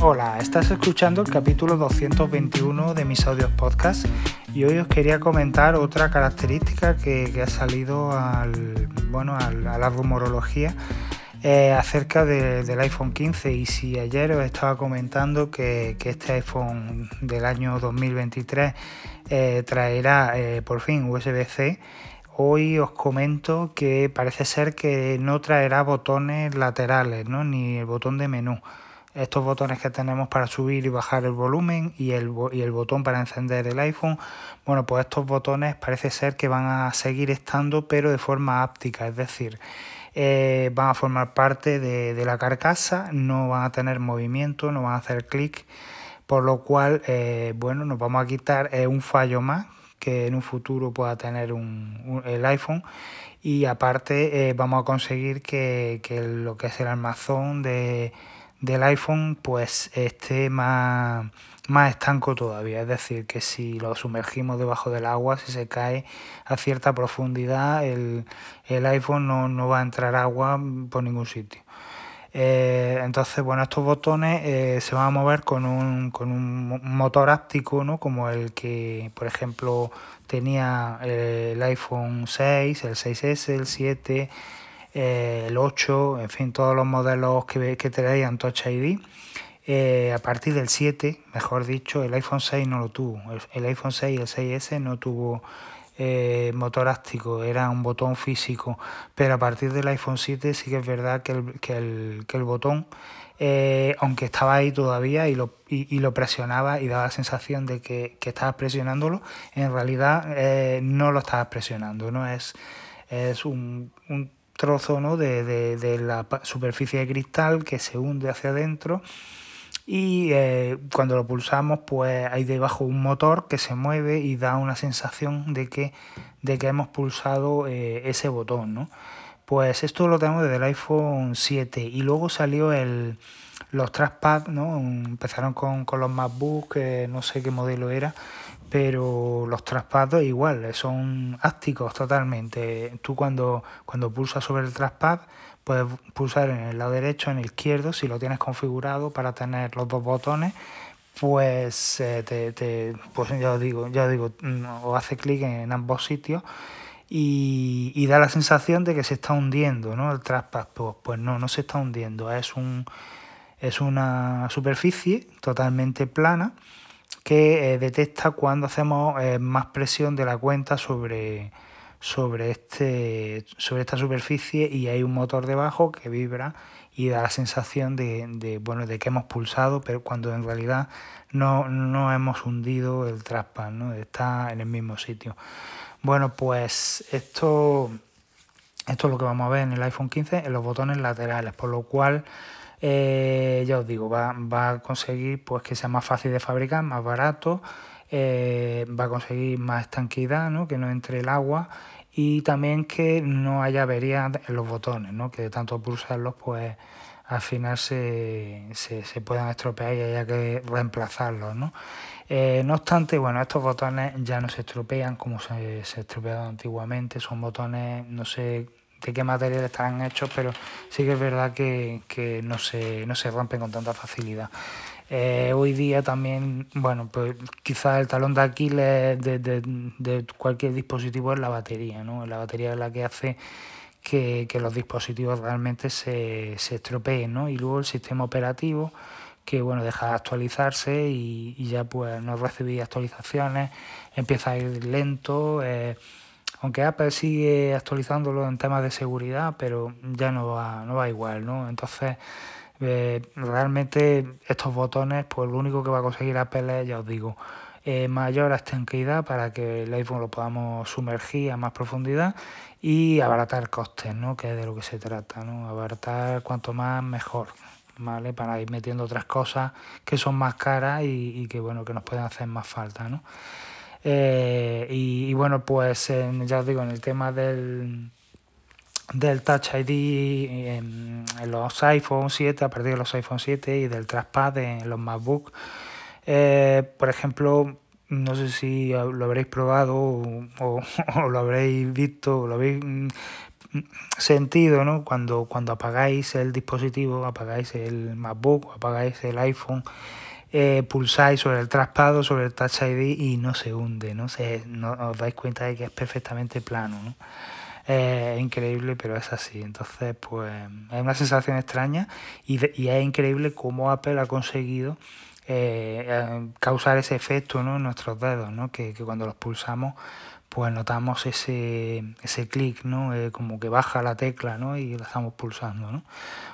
Hola, estás escuchando el capítulo 221 de mis audios podcast y hoy os quería comentar otra característica que, ha salido al, bueno, a la rumorología eh, acerca del iPhone 15 y si ayer os estaba comentando que, este iPhone del año 2023 eh, traerá eh, por fin USB-C, hoy os comento que parece ser que no traerá botones laterales ¿no? ni el botón de menú estos botones que tenemos para subir y bajar el volumen y el, y el botón para encender el iPhone, bueno, pues estos botones parece ser que van a seguir estando, pero de forma áptica, es decir, eh, van a formar parte de, la carcasa, no van a tener movimiento, no van a hacer clic, por lo cual, eh, bueno, nos vamos a quitar eh, un fallo más que en un futuro pueda tener el iPhone. Y aparte vamos a conseguir que, que lo que es el armazón de del iPhone pues esté más, más estanco todavía. Es decir, que si lo sumergimos debajo del agua, si se cae a cierta profundidad, el, iPhone no, va a entrar agua por ningún sitio. Eh, entonces, bueno, estos botones eh, se van a mover con un, con un motor áptico, ¿no? como el que, por ejemplo, tenía el iPhone 6, el 6S, el 7, eh, el 8, en fin, todos los modelos que, que traían Touch ID. Eh, a partir del 7, mejor dicho, el iPhone 6 no lo tuvo. El, iPhone 6 y el 6S no tuvo eh, motor áptico, era un botón físico. Pero a partir del iPhone 7 sí que es verdad que el, que el, que el botón, aunque estaba ahí todavía y lo, y, lo, presionaba y daba la sensación de que, que estabas presionándolo, en realidad no lo estabas presionando. ¿no? Es, es un trozo ¿no? de, la superficie de cristal que se hunde hacia adentro y eh, cuando lo pulsamos pues hay debajo un motor que se mueve y da una sensación de que, de que hemos pulsado eh, ese botón. ¿no? Pues esto lo tenemos desde el iPhone 7 y luego salió el, los trackpad, ¿no? empezaron con, con los MacBook, no sé qué modelo era, pero los traspados igual, son ácticos totalmente. Tú cuando, cuando pulsas sobre el traspad puedes pulsar en el lado derecho, en el izquierdo, si lo tienes configurado para tener los dos botones, pues, eh, te, pues ya digo, ya digo, mm, o hace clic en ambos sitios y, da la sensación de que se está hundiendo, ¿no? El traspad, pues, pues no, no se está hundiendo, es un es una superficie totalmente plana que eh, detecta cuando hacemos eh, más presión de la cuenta sobre, sobre, este, sobre esta superficie y hay un motor debajo que vibra y da la sensación de, bueno, de que hemos pulsado, pero cuando en realidad no, no hemos hundido el traspad, ¿no? está en el mismo sitio. Bueno, pues esto, esto es lo que vamos a ver en el iPhone 15 en los botones laterales, por lo cual eh, ya os digo, va, a conseguir pues que sea más fácil de fabricar, más barato, eh, va a conseguir más estanquidad, ¿no? que no entre el agua y también que no haya averías en los botones, ¿no? que de tanto pulsarlos pues al final se, se, puedan estropear y haya que reemplazarlos. ¿no? Eh, no obstante, bueno, estos botones ya no se estropean como se, se estropeaban antiguamente, son botones, no sé de qué material están hechos, pero sí que es verdad que, no, se, no se rompen con tanta facilidad. Eh, hoy día también, bueno, pues quizás el talón de Aquiles de, de, cualquier dispositivo es la batería, ¿no? La batería es la que hace que, los dispositivos realmente se, se estropeen, ¿no? Y luego el sistema operativo que bueno deja de actualizarse y, ya pues no recibir actualizaciones, empieza a ir lento, eh, aunque Apple sigue actualizándolo en temas de seguridad, pero ya no va, no va igual, ¿no? Entonces, eh, realmente estos botones, pues lo único que va a conseguir Apple es, ya os digo, eh, mayor estanquidad para que el iPhone lo podamos sumergir a más profundidad y abaratar costes, ¿no? Que es de lo que se trata, ¿no? Abaratar cuanto más mejor. ¿Vale? Para ir metiendo otras cosas que son más caras y, y que bueno que nos pueden hacer más falta, ¿no? Eh, y, bueno, pues ya os digo, en el tema del, del Touch ID en, los iPhone 7, a partir de los iPhone 7 y del trackpad en los MacBook, eh, por ejemplo, no sé si lo habréis probado o, lo habréis visto, o lo habéis sentido, ¿no? Cuando, cuando apagáis el dispositivo, apagáis el MacBook, apagáis el iPhone, eh, pulsáis sobre el traspado, sobre el Touch ID y no se hunde, ¿no? Se, no os dais cuenta de que es perfectamente plano, ¿no? es increíble, pero es así. Entonces, pues es una sensación extraña y, y es increíble cómo Apple ha conseguido eh, eh, causar ese efecto ¿no? en nuestros dedos, ¿no? que, que cuando los pulsamos pues notamos ese, ese clic, ¿no? Eh, como que baja la tecla ¿no? y la estamos pulsando. ¿no?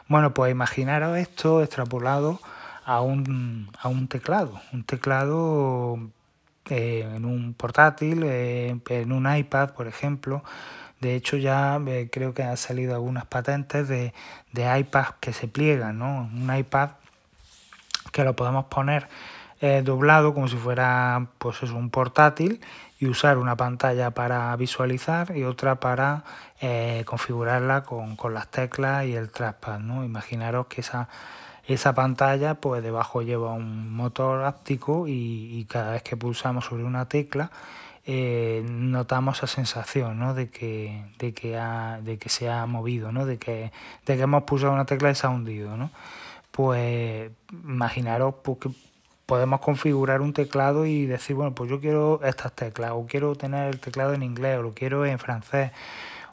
Bueno, pues imaginaros esto extrapolado a un, a un teclado, un teclado eh, en un portátil, eh, en un iPad, por ejemplo. De hecho, ya creo que han salido algunas patentes de, de iPads que se pliegan, ¿no? Un iPad que lo podemos poner doblado como si fuera pues es un portátil y usar una pantalla para visualizar y otra para eh, configurarla con, las teclas y el trackpad. ¿no? Imaginaros que esa, esa pantalla pues debajo lleva un motor áptico y, cada vez que pulsamos sobre una tecla eh, notamos esa sensación ¿no? de, que, de, que ha, de que se ha movido, ¿no? de, que, de que hemos pulsado una tecla y se ha hundido. ¿no? Pues imaginaros pues, podemos configurar un teclado y decir, bueno, pues yo quiero estas teclas, o quiero tener el teclado en inglés, o lo quiero en francés,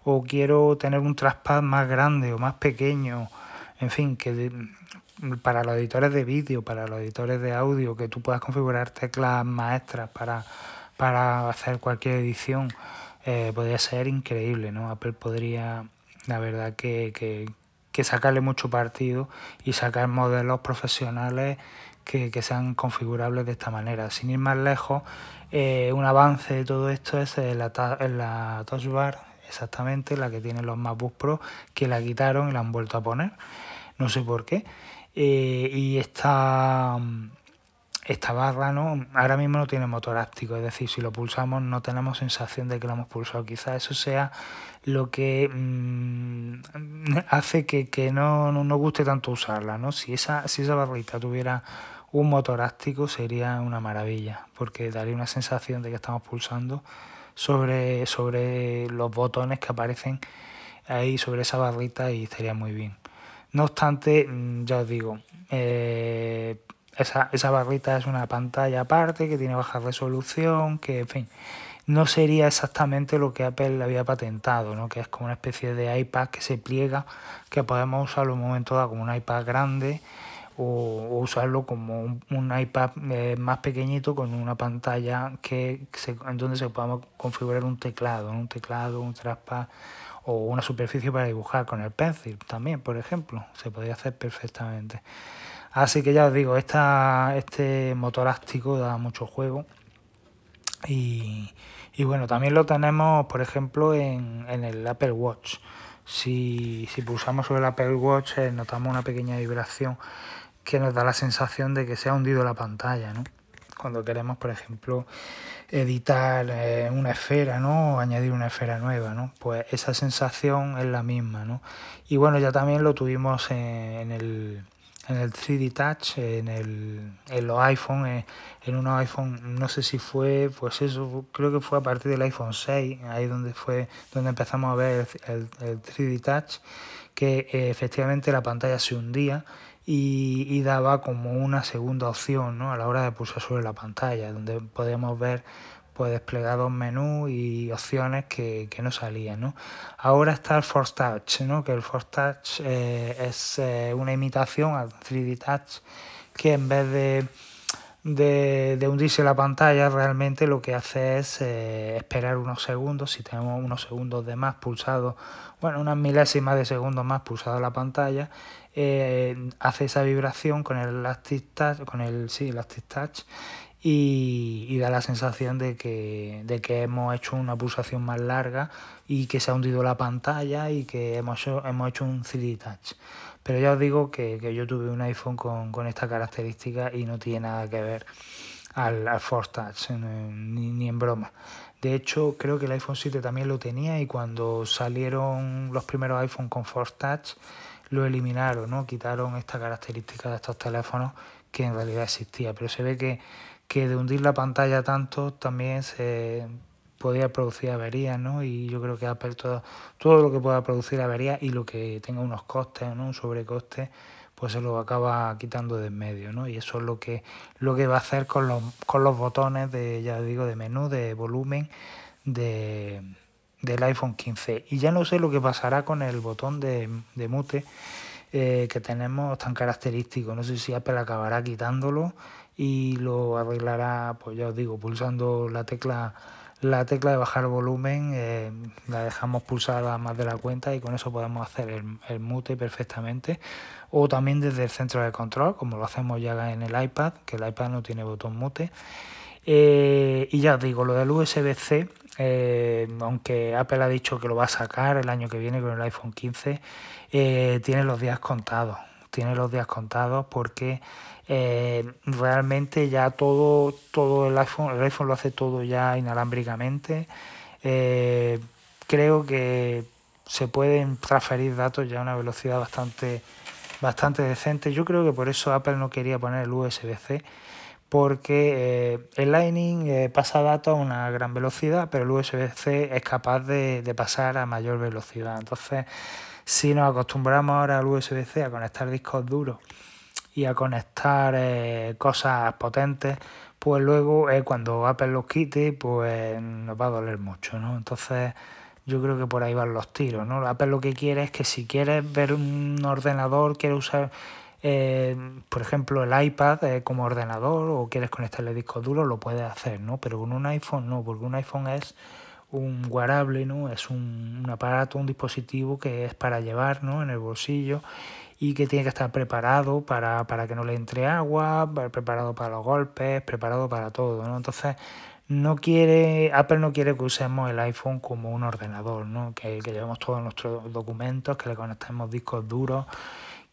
o quiero tener un trackpad más grande o más pequeño, en fin, que para los editores de vídeo, para los editores de audio, que tú puedas configurar teclas maestras para, para hacer cualquier edición, eh, podría ser increíble, ¿no? Apple podría, la verdad, que, que, que sacarle mucho partido y sacar modelos profesionales que, sean configurables de esta manera. Sin ir más lejos, eh, un avance de todo esto es en la, la Touch Bar, exactamente, la que tienen los MacBook Pro, que la quitaron y la han vuelto a poner. No sé por qué. Eh, y esta, esta barra no ahora mismo no tiene motor áptico, es decir, si lo pulsamos no tenemos sensación de que lo hemos pulsado. Quizás eso sea lo que mm, hace que, que no, no, nos guste tanto usarla. ¿no? Si, esa, si esa barrita tuviera un motor áctico sería una maravilla, porque daría una sensación de que estamos pulsando sobre, sobre los botones que aparecen ahí sobre esa barrita y estaría muy bien. No obstante, mm, ya os digo, eh, esa, esa barrita es una pantalla aparte que tiene baja resolución, que en fin, no sería exactamente lo que Apple había patentado, ¿no? que es como una especie de iPad que se pliega, que podemos usarlo en un momento dado como un iPad grande o, usarlo como un, iPad eh, más pequeñito con una pantalla que en donde se podamos configurar un teclado, un teclado, un trackpad o una superficie para dibujar con el pencil también, por ejemplo, se podría hacer perfectamente. Así que ya os digo, esta, este motor áctico da mucho juego y, y, bueno, también lo tenemos, por ejemplo, en, en el Apple Watch. Si, si, pulsamos sobre el Apple Watch eh, notamos una pequeña vibración que nos da la sensación de que se ha hundido la pantalla, ¿no? Cuando queremos, por ejemplo, editar eh, una esfera, ¿no? O añadir una esfera nueva, ¿no? Pues esa sensación es la misma, ¿no? Y bueno, ya también lo tuvimos en, el, en el 3D Touch, en, el, en los iPhone, eh, en unos iPhone, no sé si fue, pues eso, creo que fue a partir del iPhone 6, ahí donde fue, donde empezamos a ver el, el, 3D Touch, que eh, efectivamente la pantalla se hundía y, daba como una segunda opción ¿no? a la hora de pulsar sobre la pantalla, donde podíamos ver pues desplegados menús y opciones que, que, no salían. ¿no? Ahora está el Force Touch, ¿no? que el Force Touch eh, es eh, una imitación al 3D Touch que en vez de, de, de, hundirse la pantalla realmente lo que hace es eh, esperar unos segundos, si tenemos unos segundos de más pulsado, bueno, unas milésimas de segundos más pulsado la pantalla eh, hace esa vibración con el Elastic Touch, con el, sí, Elastic Touch y, da la sensación de que, de que hemos hecho una pulsación más larga y que se ha hundido la pantalla y que hemos hecho, hemos hecho un 3D Touch. Pero ya os digo que, que yo tuve un iPhone con, con esta característica y no tiene nada que ver al, al Force Touch, ni, ni en broma. De hecho, creo que el iPhone 7 también lo tenía y cuando salieron los primeros iPhone con Force Touch, lo eliminaron, ¿no? Quitaron esta característica de estos teléfonos que en realidad existía. Pero se ve que, que de hundir la pantalla tanto también se, podría producir averías, ¿no? Y yo creo que Apple todo, todo lo que pueda producir averías y lo que tenga unos costes, ¿no? Un sobrecoste, pues se lo acaba quitando de en medio, ¿no? Y eso es lo que, lo que va a hacer con los, con los botones de, ya digo, de menú, de volumen, de, del iPhone 15. Y ya no sé lo que pasará con el botón de, de mute eh, que tenemos tan característico. No sé si Apple acabará quitándolo y lo arreglará, pues ya os digo, pulsando la tecla la tecla de bajar volumen eh, la dejamos pulsada más de la cuenta y con eso podemos hacer el, mute perfectamente. O también desde el centro de control como lo hacemos ya en el iPad que el iPad no tiene botón mute. Eh, y ya os digo lo del USB-C eh, aunque Apple ha dicho que lo va a sacar el año que viene con el iPhone 15 tiene los días contados. Tiene los días contados porque eh, realmente ya todo, todo el iPhone, el iPhone lo hace todo ya inalámbricamente. Eh, creo que se pueden transferir datos ya a una velocidad bastante, bastante decente. Yo creo que por eso Apple no quería poner el USB-C, porque eh, el Lightning pasa datos a una gran velocidad, pero el USB-C es capaz de, de pasar a mayor velocidad. Entonces, si nos acostumbramos ahora al USB-C a conectar discos duros y a conectar eh, cosas potentes, pues luego eh, cuando Apple los quite, pues nos va a doler mucho, ¿no? Entonces yo creo que por ahí van los tiros, ¿no? Apple lo que quiere es que si quieres ver un ordenador, quieres usar, eh, por ejemplo, el iPad como ordenador o quieres conectarle discos duros, lo puedes hacer, ¿no? Pero con un iPhone no, porque un iPhone es un wearable, ¿no? Es un, un aparato, un dispositivo que es para llevar, ¿no? En el bolsillo y que tiene que estar preparado para, para que no le entre agua, preparado para los golpes, preparado para todo, ¿no? Entonces, no quiere, Apple no quiere que usemos el iPhone como un ordenador, ¿no? Que, llevemos todos nuestros documentos, que le conectemos discos duros,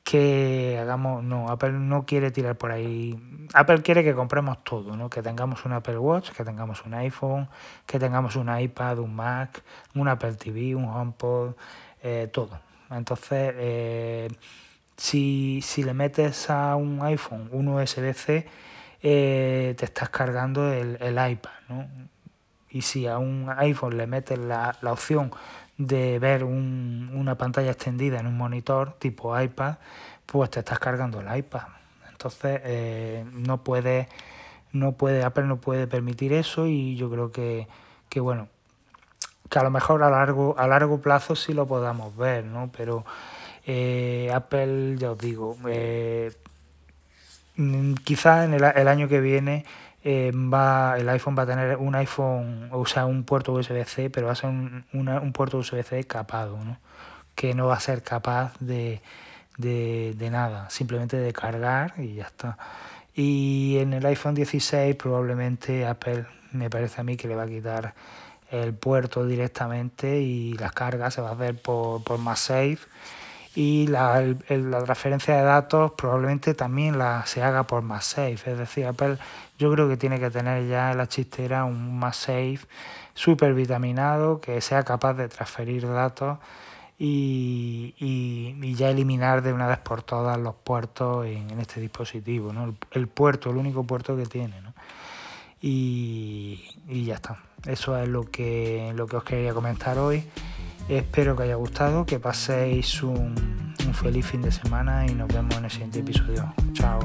que hagamos, no, Apple no quiere tirar por ahí. Apple quiere que compremos todo, ¿no? Que tengamos un Apple Watch, que tengamos un iPhone, que tengamos un iPad, un Mac, un Apple TV, un HomePod, eh, todo. Entonces, eh, si, si le metes a un iPhone un USB-C, eh, te estás cargando el, iPad, ¿no? Y si a un iPhone le metes la, la opción de ver un, una pantalla extendida en un monitor tipo iPad, pues te estás cargando el iPad. Entonces eh, no puede, no puede, Apple no puede permitir eso y yo creo que, que bueno, que a lo mejor a largo, a largo plazo sí lo podamos ver, ¿no? Pero eh, Apple, ya os digo, eh, mm, quizá en el, año que viene eh, va, el iPhone va a tener un iPhone, o sea, un puerto USB-C, pero va a ser un, puerto USB-C capado, ¿no? que no va a ser capaz de, de, nada, simplemente de cargar y ya está. Y en el iPhone 16 probablemente Apple me parece a mí que le va a quitar el puerto directamente y las cargas se va a hacer por, por MagSafe y la, la, transferencia de datos probablemente también la se haga por MagSafe. Es decir, Apple yo creo que tiene que tener ya en la chistera un MagSafe súper vitaminado que sea capaz de transferir datos y, y, ya eliminar de una vez por todas los puertos en, en este dispositivo. ¿no? El, el, puerto, el único puerto que tiene. ¿no? Y, y ya está. Eso es lo que, lo que os quería comentar hoy. Espero que haya gustado, que paséis un, feliz fin de semana y nos vemos en el siguiente episodio. Chao.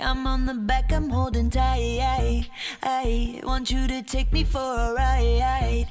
I'm on the back, I'm holding tight. I, want you to take me for a ride,